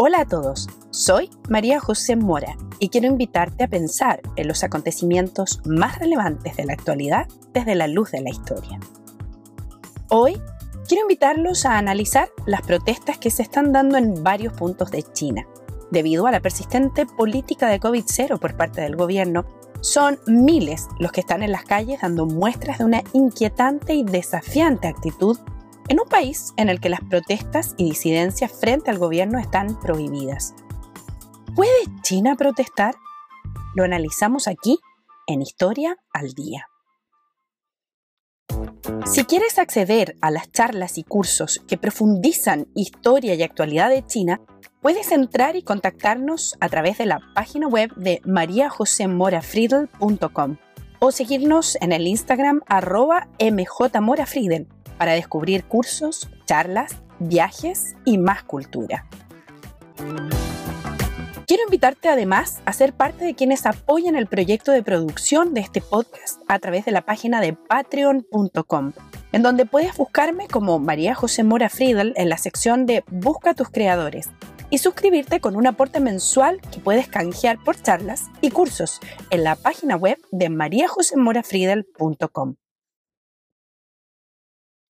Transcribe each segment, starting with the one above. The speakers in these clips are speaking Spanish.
Hola a todos, soy María José Mora y quiero invitarte a pensar en los acontecimientos más relevantes de la actualidad desde la luz de la historia. Hoy quiero invitarlos a analizar las protestas que se están dando en varios puntos de China. Debido a la persistente política de COVID-0 por parte del gobierno, son miles los que están en las calles dando muestras de una inquietante y desafiante actitud en un país en el que las protestas y disidencias frente al gobierno están prohibidas. ¿Puede China protestar? Lo analizamos aquí en Historia al Día. Si quieres acceder a las charlas y cursos que profundizan historia y actualidad de China, puedes entrar y contactarnos a través de la página web de mariajosemorafriedel.com o seguirnos en el Instagram arroba para descubrir cursos, charlas, viajes y más cultura. Quiero invitarte además a ser parte de quienes apoyan el proyecto de producción de este podcast a través de la página de patreon.com, en donde puedes buscarme como María José Mora Friedel en la sección de Busca tus creadores y suscribirte con un aporte mensual que puedes canjear por charlas y cursos en la página web de mariajosemorafriedel.com.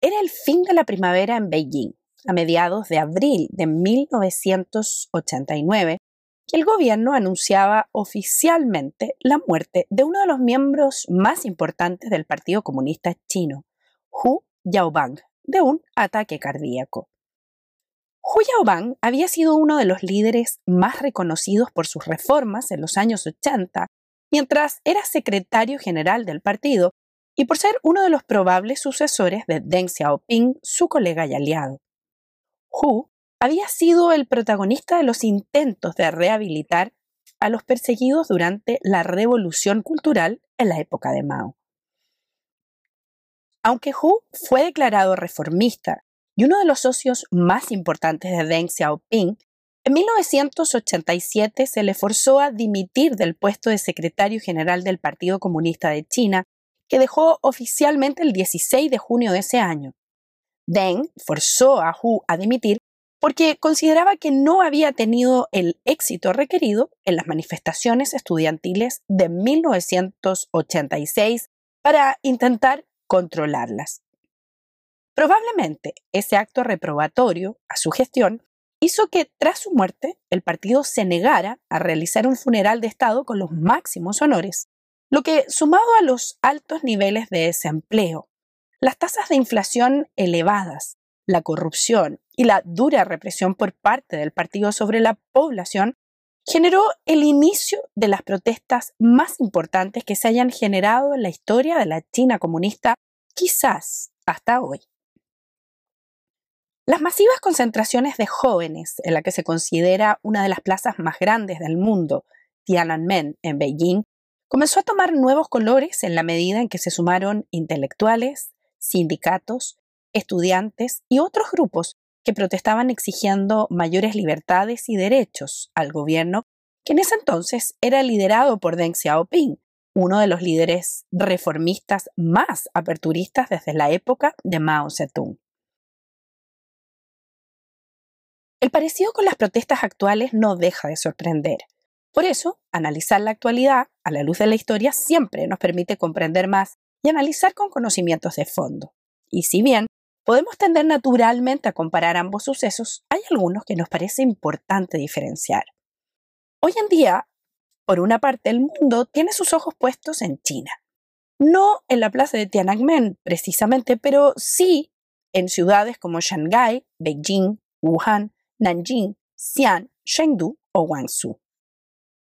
Era el fin de la primavera en Beijing, a mediados de abril de 1989, que el gobierno anunciaba oficialmente la muerte de uno de los miembros más importantes del Partido Comunista Chino, Hu Yaobang, de un ataque cardíaco. Hu Yaobang había sido uno de los líderes más reconocidos por sus reformas en los años 80, mientras era secretario general del partido y por ser uno de los probables sucesores de Deng Xiaoping, su colega y aliado. Hu había sido el protagonista de los intentos de rehabilitar a los perseguidos durante la revolución cultural en la época de Mao. Aunque Hu fue declarado reformista y uno de los socios más importantes de Deng Xiaoping, en 1987 se le forzó a dimitir del puesto de secretario general del Partido Comunista de China que dejó oficialmente el 16 de junio de ese año. Deng forzó a Hu a dimitir porque consideraba que no había tenido el éxito requerido en las manifestaciones estudiantiles de 1986 para intentar controlarlas. Probablemente ese acto reprobatorio a su gestión hizo que tras su muerte el partido se negara a realizar un funeral de Estado con los máximos honores lo que, sumado a los altos niveles de desempleo, las tasas de inflación elevadas, la corrupción y la dura represión por parte del partido sobre la población, generó el inicio de las protestas más importantes que se hayan generado en la historia de la China comunista, quizás hasta hoy. Las masivas concentraciones de jóvenes en la que se considera una de las plazas más grandes del mundo, Tiananmen, en Beijing, comenzó a tomar nuevos colores en la medida en que se sumaron intelectuales, sindicatos, estudiantes y otros grupos que protestaban exigiendo mayores libertades y derechos al gobierno que en ese entonces era liderado por Deng Xiaoping, uno de los líderes reformistas más aperturistas desde la época de Mao Zedong. El parecido con las protestas actuales no deja de sorprender. Por eso, analizar la actualidad a la luz de la historia siempre nos permite comprender más y analizar con conocimientos de fondo. Y si bien podemos tender naturalmente a comparar ambos sucesos, hay algunos que nos parece importante diferenciar. Hoy en día, por una parte, el mundo tiene sus ojos puestos en China. No en la plaza de Tiananmen, precisamente, pero sí en ciudades como Shanghái, Beijing, Wuhan, Nanjing, Xi'an, Chengdu o Guangzhou.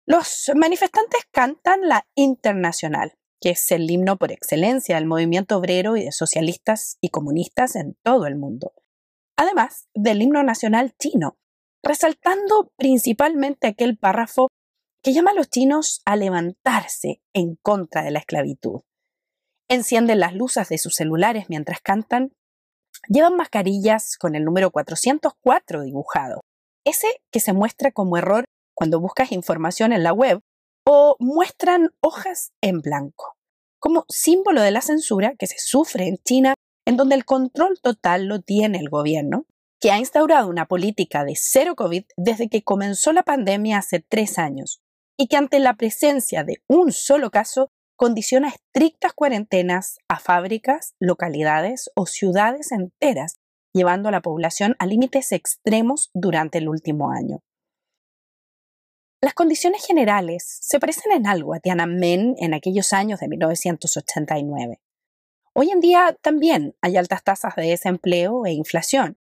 Los manifestantes cantan la Internacional, que es el himno por excelencia del movimiento obrero y de socialistas y comunistas en todo el mundo, además del himno nacional chino, resaltando principalmente aquel párrafo que llama a los chinos a levantarse en contra de la esclavitud. Encienden las luces de sus celulares mientras cantan, llevan mascarillas con el número 404 dibujado, ese que se muestra como error cuando buscas información en la web, o muestran hojas en blanco, como símbolo de la censura que se sufre en China en donde el control total lo tiene el gobierno, que ha instaurado una política de cero COVID desde que comenzó la pandemia hace tres años y que ante la presencia de un solo caso condiciona estrictas cuarentenas a fábricas, localidades o ciudades enteras, llevando a la población a límites extremos durante el último año. Las condiciones generales se parecen en algo a Tiananmen en aquellos años de 1989. Hoy en día también hay altas tasas de desempleo e inflación,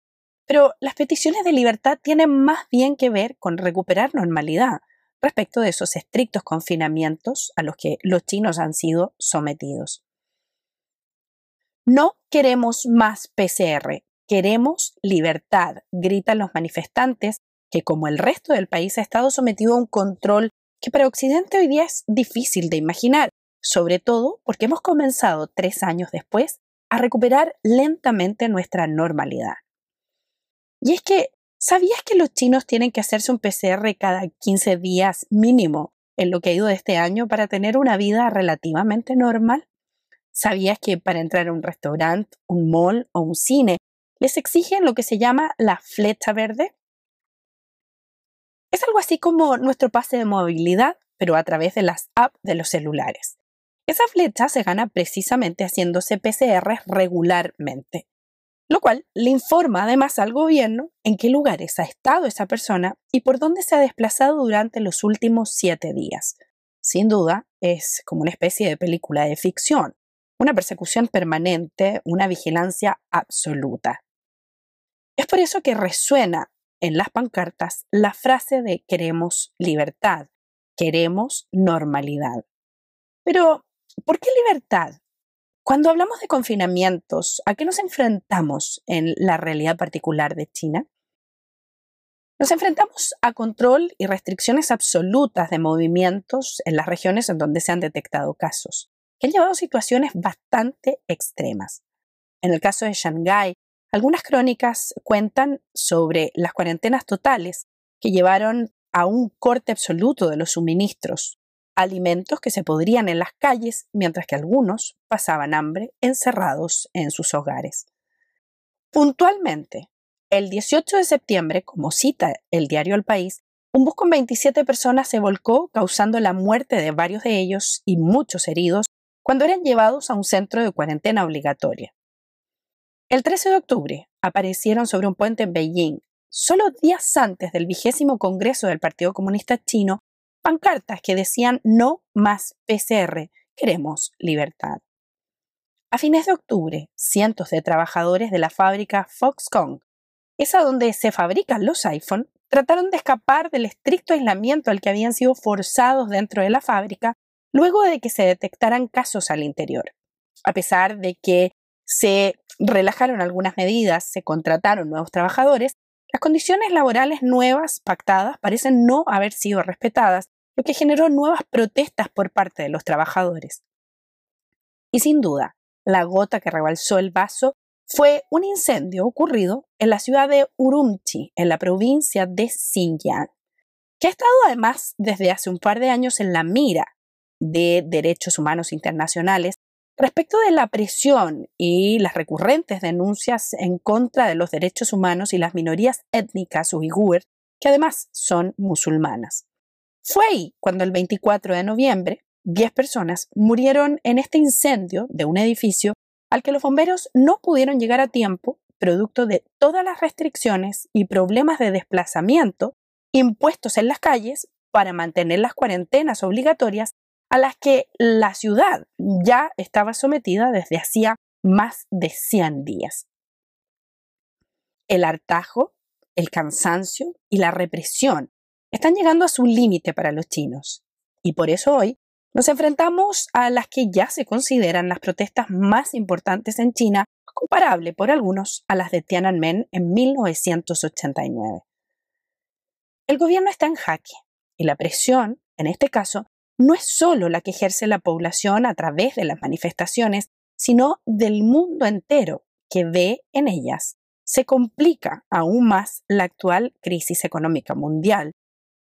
pero las peticiones de libertad tienen más bien que ver con recuperar normalidad respecto de esos estrictos confinamientos a los que los chinos han sido sometidos. No queremos más PCR, queremos libertad, gritan los manifestantes que como el resto del país ha estado sometido a un control que para Occidente hoy día es difícil de imaginar, sobre todo porque hemos comenzado tres años después a recuperar lentamente nuestra normalidad. Y es que, ¿sabías que los chinos tienen que hacerse un PCR cada 15 días mínimo en lo que ha ido de este año para tener una vida relativamente normal? ¿Sabías que para entrar a un restaurante, un mall o un cine les exigen lo que se llama la flecha verde? Es algo así como nuestro pase de movilidad, pero a través de las apps de los celulares. Esa flecha se gana precisamente haciéndose PCR regularmente, lo cual le informa además al gobierno en qué lugares ha estado esa persona y por dónde se ha desplazado durante los últimos siete días. Sin duda, es como una especie de película de ficción, una persecución permanente, una vigilancia absoluta. Es por eso que resuena en las pancartas la frase de queremos libertad, queremos normalidad. Pero, ¿por qué libertad? Cuando hablamos de confinamientos, ¿a qué nos enfrentamos en la realidad particular de China? Nos enfrentamos a control y restricciones absolutas de movimientos en las regiones en donde se han detectado casos, que han llevado a situaciones bastante extremas. En el caso de Shanghái, algunas crónicas cuentan sobre las cuarentenas totales que llevaron a un corte absoluto de los suministros, alimentos que se podrían en las calles, mientras que algunos pasaban hambre encerrados en sus hogares. Puntualmente, el 18 de septiembre, como cita el diario El País, un bus con 27 personas se volcó, causando la muerte de varios de ellos y muchos heridos cuando eran llevados a un centro de cuarentena obligatoria. El 13 de octubre aparecieron sobre un puente en Beijing, solo días antes del vigésimo Congreso del Partido Comunista Chino, pancartas que decían no más PCR, queremos libertad. A fines de octubre, cientos de trabajadores de la fábrica Foxconn, esa donde se fabrican los iPhone, trataron de escapar del estricto aislamiento al que habían sido forzados dentro de la fábrica luego de que se detectaran casos al interior. A pesar de que se relajaron algunas medidas, se contrataron nuevos trabajadores, las condiciones laborales nuevas pactadas parecen no haber sido respetadas, lo que generó nuevas protestas por parte de los trabajadores. Y sin duda, la gota que rebalsó el vaso fue un incendio ocurrido en la ciudad de Urumqi, en la provincia de Xinjiang, que ha estado además desde hace un par de años en la mira de derechos humanos internacionales Respecto de la presión y las recurrentes denuncias en contra de los derechos humanos y las minorías étnicas uigures, que además son musulmanas. Fue ahí cuando el 24 de noviembre 10 personas murieron en este incendio de un edificio al que los bomberos no pudieron llegar a tiempo, producto de todas las restricciones y problemas de desplazamiento impuestos en las calles para mantener las cuarentenas obligatorias a las que la ciudad ya estaba sometida desde hacía más de 100 días. El hartajo, el cansancio y la represión están llegando a su límite para los chinos y por eso hoy nos enfrentamos a las que ya se consideran las protestas más importantes en China, comparable por algunos a las de Tiananmen en 1989. El gobierno está en jaque y la presión, en este caso, no es solo la que ejerce la población a través de las manifestaciones, sino del mundo entero que ve en ellas. Se complica aún más la actual crisis económica mundial,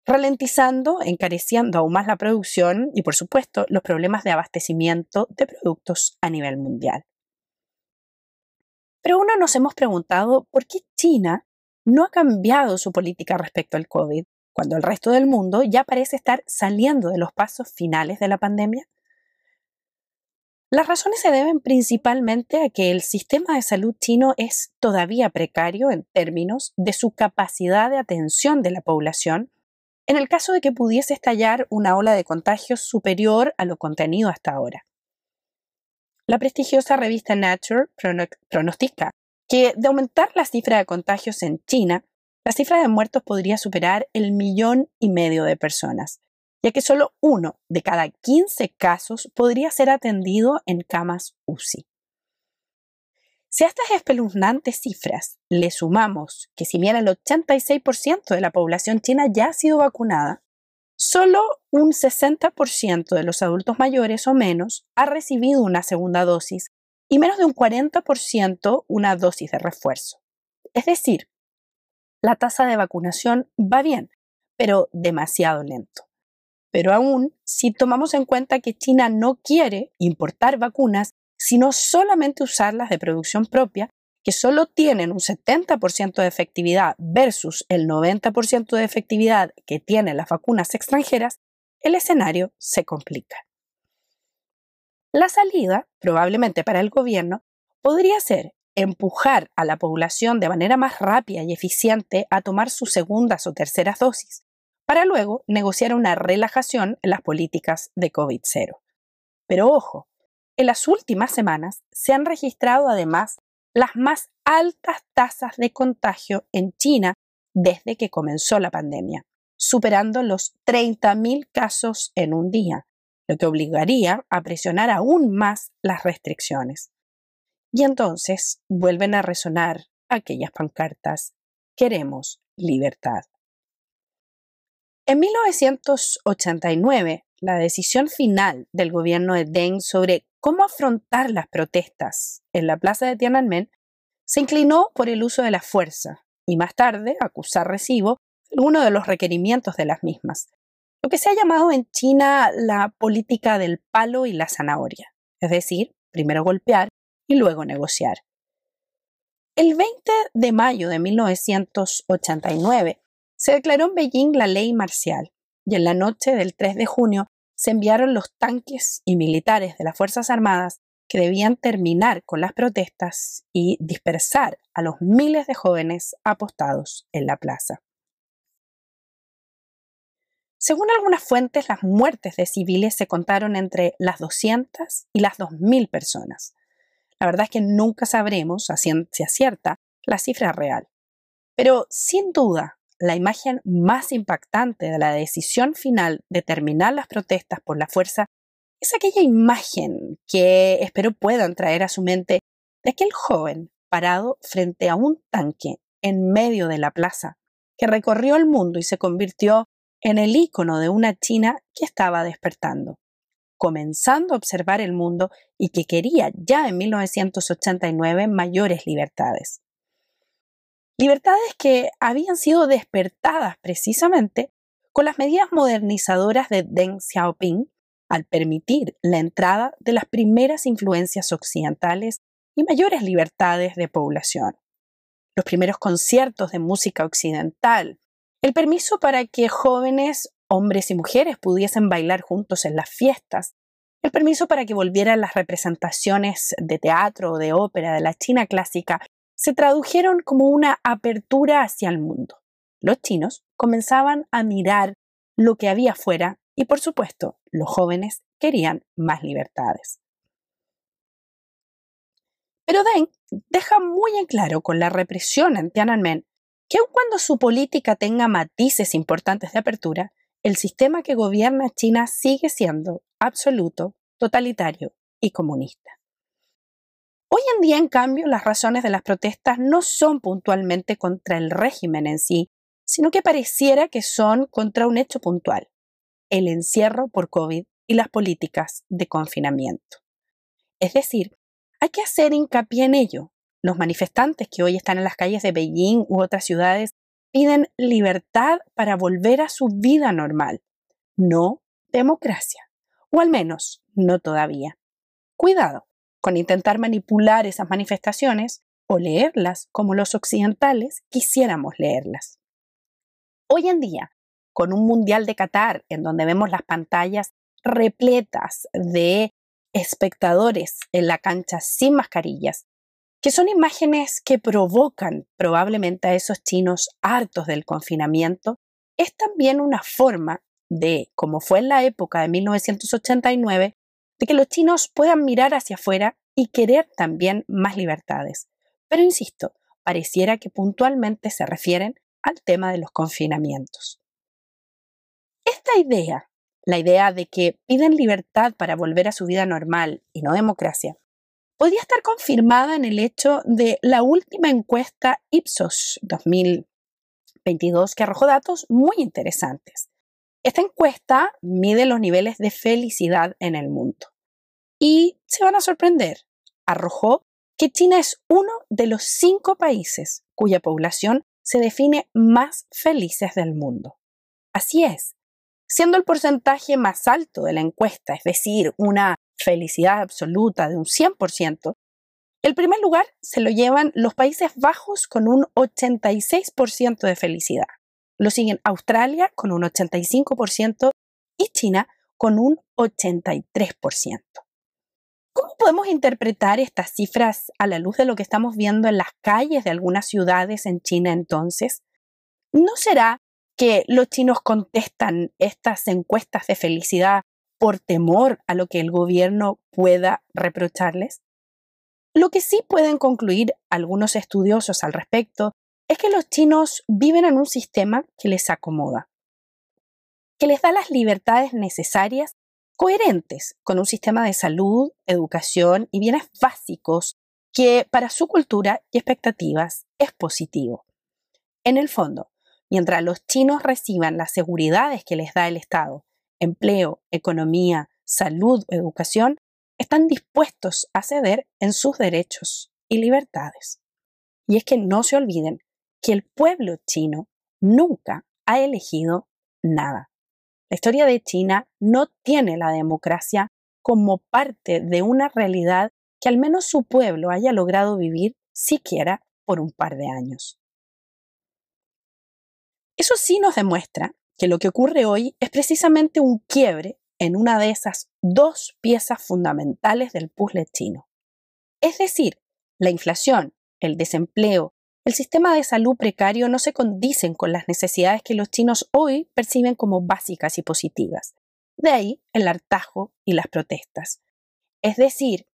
ralentizando, encareciendo aún más la producción y, por supuesto, los problemas de abastecimiento de productos a nivel mundial. Pero uno nos hemos preguntado por qué China no ha cambiado su política respecto al COVID, cuando el resto del mundo ya parece estar saliendo de los pasos finales de la pandemia. Las razones se deben principalmente a que el sistema de salud chino es todavía precario en términos de su capacidad de atención de la población en el caso de que pudiese estallar una ola de contagios superior a lo contenido hasta ahora. La prestigiosa revista Nature pronostica que de aumentar la cifra de contagios en China, la cifra de muertos podría superar el millón y medio de personas, ya que solo uno de cada 15 casos podría ser atendido en camas UCI. Si a estas espeluznantes cifras le sumamos que si bien el 86% de la población china ya ha sido vacunada, solo un 60% de los adultos mayores o menos ha recibido una segunda dosis y menos de un 40% una dosis de refuerzo. Es decir, la tasa de vacunación va bien, pero demasiado lento. Pero aún, si tomamos en cuenta que China no quiere importar vacunas, sino solamente usarlas de producción propia, que solo tienen un 70% de efectividad versus el 90% de efectividad que tienen las vacunas extranjeras, el escenario se complica. La salida, probablemente para el gobierno, podría ser empujar a la población de manera más rápida y eficiente a tomar sus segundas o terceras dosis, para luego negociar una relajación en las políticas de COVID-0. Pero ojo, en las últimas semanas se han registrado además las más altas tasas de contagio en China desde que comenzó la pandemia, superando los 30.000 casos en un día, lo que obligaría a presionar aún más las restricciones. Y entonces vuelven a resonar aquellas pancartas, queremos libertad. En 1989, la decisión final del gobierno de Deng sobre cómo afrontar las protestas en la plaza de Tiananmen se inclinó por el uso de la fuerza y más tarde acusar recibo uno de los requerimientos de las mismas, lo que se ha llamado en China la política del palo y la zanahoria, es decir, primero golpear y luego negociar. El 20 de mayo de 1989 se declaró en Beijing la ley marcial y en la noche del 3 de junio se enviaron los tanques y militares de las Fuerzas Armadas que debían terminar con las protestas y dispersar a los miles de jóvenes apostados en la plaza. Según algunas fuentes, las muertes de civiles se contaron entre las 200 y las 2.000 personas. La verdad es que nunca sabremos, a ciencia cierta, la cifra real. Pero sin duda, la imagen más impactante de la decisión final de terminar las protestas por la fuerza es aquella imagen que espero puedan traer a su mente de aquel joven parado frente a un tanque en medio de la plaza, que recorrió el mundo y se convirtió en el icono de una China que estaba despertando, comenzando a observar el mundo y que quería ya en 1989 mayores libertades. Libertades que habían sido despertadas precisamente con las medidas modernizadoras de Deng Xiaoping al permitir la entrada de las primeras influencias occidentales y mayores libertades de población. Los primeros conciertos de música occidental, el permiso para que jóvenes, hombres y mujeres pudiesen bailar juntos en las fiestas. El permiso para que volvieran las representaciones de teatro o de ópera de la China clásica se tradujeron como una apertura hacia el mundo. Los chinos comenzaban a mirar lo que había afuera y, por supuesto, los jóvenes querían más libertades. Pero Deng deja muy en claro con la represión en Tiananmen que aun cuando su política tenga matices importantes de apertura, el sistema que gobierna China sigue siendo absoluto, totalitario y comunista. Hoy en día, en cambio, las razones de las protestas no son puntualmente contra el régimen en sí, sino que pareciera que son contra un hecho puntual, el encierro por COVID y las políticas de confinamiento. Es decir, hay que hacer hincapié en ello, los manifestantes que hoy están en las calles de Beijing u otras ciudades piden libertad para volver a su vida normal, no democracia, o al menos no todavía. Cuidado con intentar manipular esas manifestaciones o leerlas como los occidentales quisiéramos leerlas. Hoy en día, con un Mundial de Qatar en donde vemos las pantallas repletas de espectadores en la cancha sin mascarillas, que son imágenes que provocan probablemente a esos chinos hartos del confinamiento, es también una forma de, como fue en la época de 1989, de que los chinos puedan mirar hacia afuera y querer también más libertades. Pero insisto, pareciera que puntualmente se refieren al tema de los confinamientos. Esta idea, la idea de que piden libertad para volver a su vida normal y no democracia, podría estar confirmada en el hecho de la última encuesta Ipsos 2022 que arrojó datos muy interesantes. Esta encuesta mide los niveles de felicidad en el mundo. Y se van a sorprender, arrojó que China es uno de los cinco países cuya población se define más felices del mundo. Así es, siendo el porcentaje más alto de la encuesta, es decir, una felicidad absoluta de un 100%, el primer lugar se lo llevan los Países Bajos con un 86% de felicidad. Lo siguen Australia con un 85% y China con un 83%. ¿Cómo podemos interpretar estas cifras a la luz de lo que estamos viendo en las calles de algunas ciudades en China entonces? ¿No será que los chinos contestan estas encuestas de felicidad por temor a lo que el gobierno pueda reprocharles? Lo que sí pueden concluir algunos estudiosos al respecto es que los chinos viven en un sistema que les acomoda, que les da las libertades necesarias coherentes con un sistema de salud, educación y bienes básicos que para su cultura y expectativas es positivo. En el fondo, mientras los chinos reciban las seguridades que les da el Estado, empleo, economía, salud, educación, están dispuestos a ceder en sus derechos y libertades. Y es que no se olviden que el pueblo chino nunca ha elegido nada. La historia de China no tiene la democracia como parte de una realidad que al menos su pueblo haya logrado vivir siquiera por un par de años. Eso sí nos demuestra que lo que ocurre hoy es precisamente un quiebre en una de esas dos piezas fundamentales del puzzle chino. Es decir, la inflación, el desempleo el sistema de salud precario no se condicen con las necesidades que los chinos hoy perciben como básicas y positivas. De ahí el hartajo y las protestas. Es decir,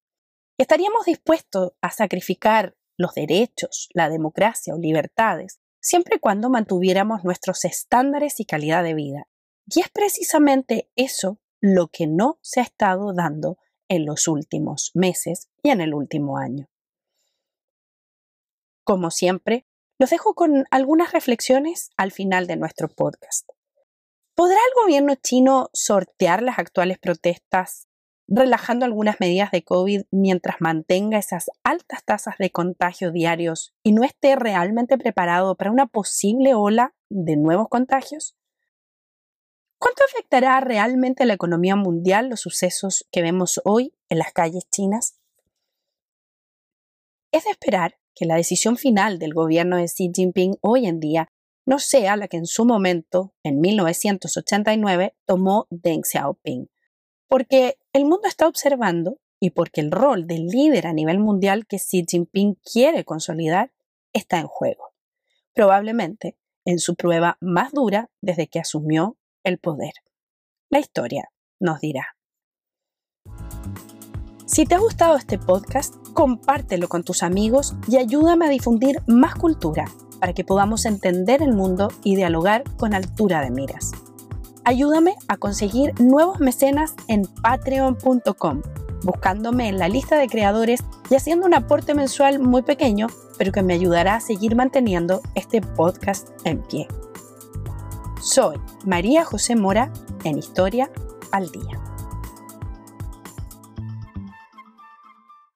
estaríamos dispuestos a sacrificar los derechos, la democracia o libertades, siempre y cuando mantuviéramos nuestros estándares y calidad de vida. Y es precisamente eso lo que no se ha estado dando en los últimos meses y en el último año. Como siempre, los dejo con algunas reflexiones al final de nuestro podcast. ¿Podrá el gobierno chino sortear las actuales protestas relajando algunas medidas de COVID mientras mantenga esas altas tasas de contagio diarios y no esté realmente preparado para una posible ola de nuevos contagios? ¿Cuánto afectará realmente a la economía mundial los sucesos que vemos hoy en las calles chinas? Es de esperar que la decisión final del gobierno de Xi Jinping hoy en día no sea la que en su momento, en 1989, tomó Deng Xiaoping. Porque el mundo está observando y porque el rol del líder a nivel mundial que Xi Jinping quiere consolidar está en juego. Probablemente en su prueba más dura desde que asumió el poder. La historia nos dirá. Si te ha gustado este podcast, compártelo con tus amigos y ayúdame a difundir más cultura para que podamos entender el mundo y dialogar con altura de miras. Ayúdame a conseguir nuevos mecenas en patreon.com, buscándome en la lista de creadores y haciendo un aporte mensual muy pequeño, pero que me ayudará a seguir manteniendo este podcast en pie. Soy María José Mora en Historia al Día.